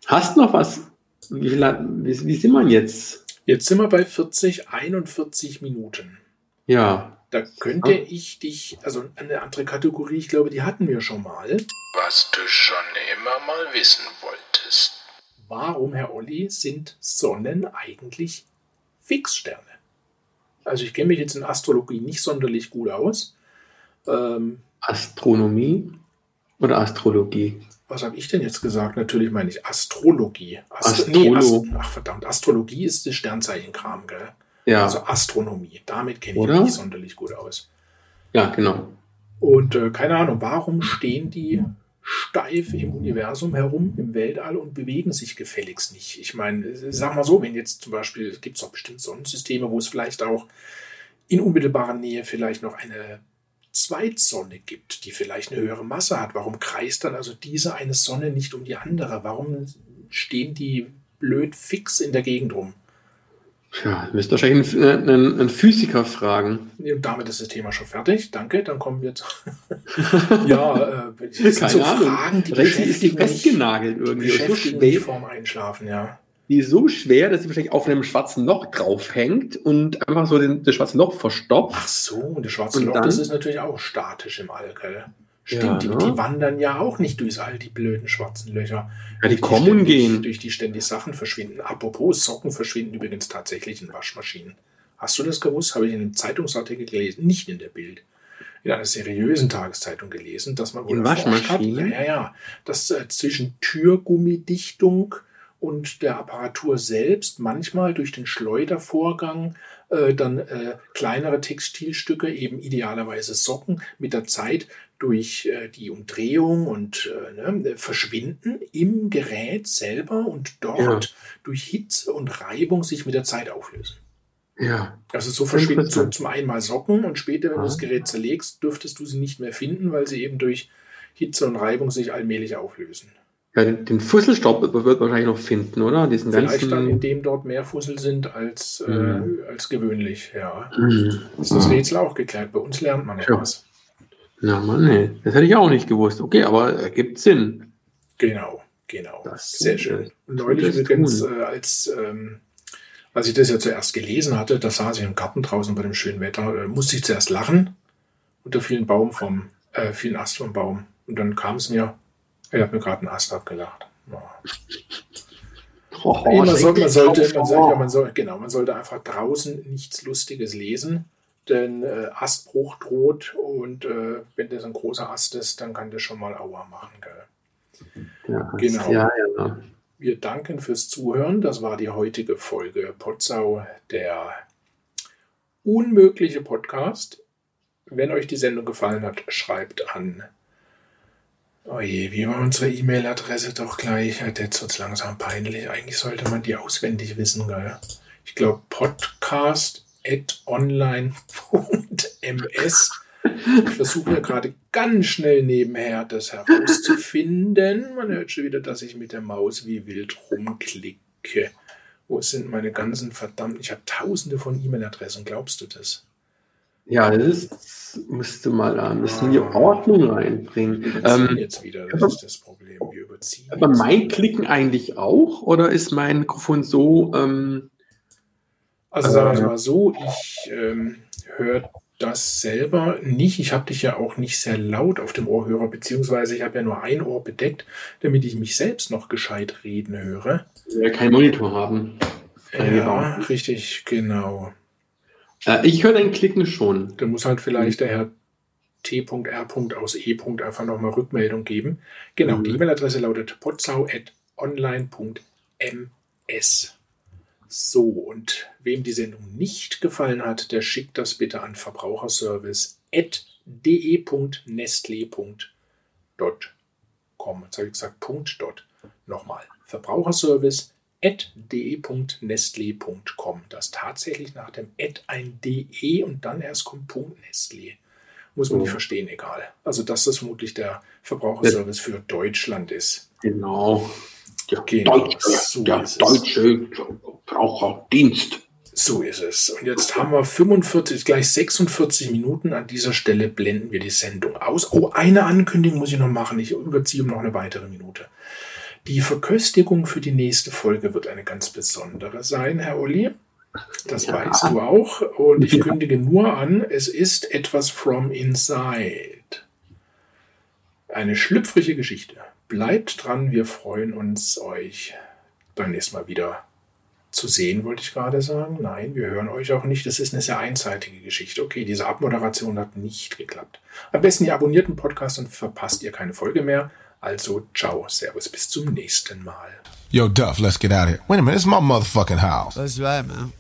hast noch was? Wie, wie, wie sind wir jetzt? Jetzt sind wir bei 40, 41 Minuten. Ja. Da könnte ich dich, also eine andere Kategorie, ich glaube, die hatten wir schon mal. Was du schon immer mal wissen wolltest. Warum, Herr Olli, sind Sonnen eigentlich Fixsterne? Also ich kenne mich jetzt in Astrologie nicht sonderlich gut aus. Ähm, Astronomie oder Astrologie? Was habe ich denn jetzt gesagt? Natürlich meine ich Astrologie. Ast Astrolo nee, Ast Ach verdammt, Astrologie ist das Sternzeichenkram, gell? Ja. Also Astronomie. Damit kenne ich oder? mich nicht sonderlich gut aus. Ja, genau. Und äh, keine Ahnung, warum stehen die steif im Universum herum, im Weltall und bewegen sich gefälligst nicht? Ich meine, sag mal so, wenn jetzt zum Beispiel, gibt es doch bestimmt Sonnensysteme, wo es vielleicht auch in unmittelbarer Nähe vielleicht noch eine Zweitsonne gibt, die vielleicht eine höhere Masse hat, warum kreist dann also diese eine Sonne nicht um die andere? Warum stehen die blöd fix in der Gegend rum? Ja, müsst wahrscheinlich einen, einen, einen, Physiker fragen. Und damit ist das Thema schon fertig. Danke, dann kommen wir zu. ja, äh, das sind so Ahnung. Fragen, die beschäftigen ist festgenagelt irgendwie. Beschäftigen so vorm Einschlafen, ja die ist so schwer, dass sie wahrscheinlich auf einem schwarzen Loch draufhängt und einfach so den, das schwarze Loch verstopft. Ach so, und das schwarze Loch, dann, das ist natürlich auch statisch im All, gell? Stimmt, ja, die, ne? die, wandern ja auch nicht durchs All, die blöden schwarzen Löcher. Ja, die, die kommen und gehen. Durch die ständig Sachen verschwinden. Apropos, Socken verschwinden übrigens tatsächlich in Waschmaschinen. Hast du das gewusst? Habe ich in einem Zeitungsartikel gelesen, nicht in der Bild. In einer seriösen Tageszeitung gelesen, dass man wohl in Waschmaschinen? Hat, ja, ja, ja, dass äh, zwischen Türgummidichtung und der Apparatur selbst manchmal durch den Schleudervorgang äh, dann äh, kleinere Textilstücke, eben idealerweise Socken, mit der Zeit durch äh, die Umdrehung und äh, ne, verschwinden im Gerät selber und dort ja. durch Hitze und Reibung sich mit der Zeit auflösen. Ja. Also so verschwinden so, zum einen mal Socken und später, wenn ja. du das Gerät zerlegst, dürftest du sie nicht mehr finden, weil sie eben durch Hitze und Reibung sich allmählich auflösen. Ja, den, den Fusselstaub wird man wahrscheinlich noch finden, oder? Diesen Vielleicht ganzen... dann, indem dort mehr Fussel sind als, äh, mhm. äh, als gewöhnlich, ja. Mhm. Ist das Rätsel auch geklärt. Bei uns lernt man. Ja, Mann, nee. Das hätte ich auch nicht gewusst. Okay, aber ergibt Sinn. Genau, genau. Das Sehr schön. Und neulich übrigens, äh, als, ähm, als ich das ja zuerst gelesen hatte, da saß ich im Garten draußen bei dem schönen Wetter, äh, musste ich zuerst lachen unter vielen Baum vom, äh, vielen Ast vom Baum. Und dann kam es mir, er hat mir gerade einen Ast abgelacht. Oh, man, soll, man, sollte, man, soll, ja, man, soll, genau, man sollte einfach draußen nichts Lustiges lesen, denn äh, Astbruch droht und äh, wenn das ein großer Ast ist, dann kann das schon mal Aua machen. Ja, genau. Ja, ja. Wir danken fürs Zuhören. Das war die heutige Folge Potsau, der unmögliche Podcast. Wenn euch die Sendung gefallen hat, schreibt an Oh wie war unsere E-Mail-Adresse doch gleich? Jetzt wird es langsam peinlich. Eigentlich sollte man die auswendig wissen, gell? Ich glaube podcast.online.ms. Ich versuche ja gerade ganz schnell nebenher das herauszufinden. Man hört schon wieder, dass ich mit der Maus wie wild rumklicke. Wo sind meine ganzen verdammten... Ich habe tausende von E-Mail-Adressen, glaubst du das? Ja, das ist, müsste mal an, müssen wir Ordnung reinbringen. Ähm, jetzt wieder, das ist das Problem. Wir überziehen. Aber mein Klicken eigentlich auch? Oder ist mein Mikrofon so. Ähm, also sagen wir äh, mal so, ich ähm, höre das selber nicht. Ich habe dich ja auch nicht sehr laut auf dem Ohrhörer, beziehungsweise ich habe ja nur ein Ohr bedeckt, damit ich mich selbst noch gescheit reden höre. Ja, kein Monitor haben. Ja, richtig, genau. Äh, ich höre dein Klicken schon. Da muss halt vielleicht der Herr T.R. aus E. einfach nochmal Rückmeldung geben. Genau, mhm. die E-Mail-Adresse lautet potsau.online.ms. So, und wem die Sendung nicht gefallen hat, der schickt das bitte an verbraucherservice.de.nestle.com. Jetzt habe ich gesagt, Punkt dot. Nochmal, verbraucherservice.de.nestle.com. Das tatsächlich nach dem Ad ein DE und dann erst kommt Punkt Nestle. Muss man nicht verstehen, egal. Also, dass das vermutlich der Verbraucherservice für Deutschland ist. Genau. Der, genau, deutsche, so der deutsche Verbraucherdienst. So ist es. Und jetzt haben wir 45, gleich 46 Minuten. An dieser Stelle blenden wir die Sendung aus. Oh, eine Ankündigung muss ich noch machen. Ich überziehe um noch eine weitere Minute. Die Verköstigung für die nächste Folge wird eine ganz besondere sein, Herr Olli. Das ja. weißt du auch. Und ich ja. kündige nur an, es ist etwas from inside. Eine schlüpfrige Geschichte. Bleibt dran, wir freuen uns, euch beim nächsten Mal wieder zu sehen, wollte ich gerade sagen. Nein, wir hören euch auch nicht. Das ist eine sehr einseitige Geschichte. Okay, diese Abmoderation hat nicht geklappt. Am besten ihr abonniert den Podcast und verpasst ihr keine Folge mehr. Also, ciao, servus, bis zum nächsten Mal. Yo, Duff, let's get out of here. Wait a minute, it's my motherfucking house. That's right, man.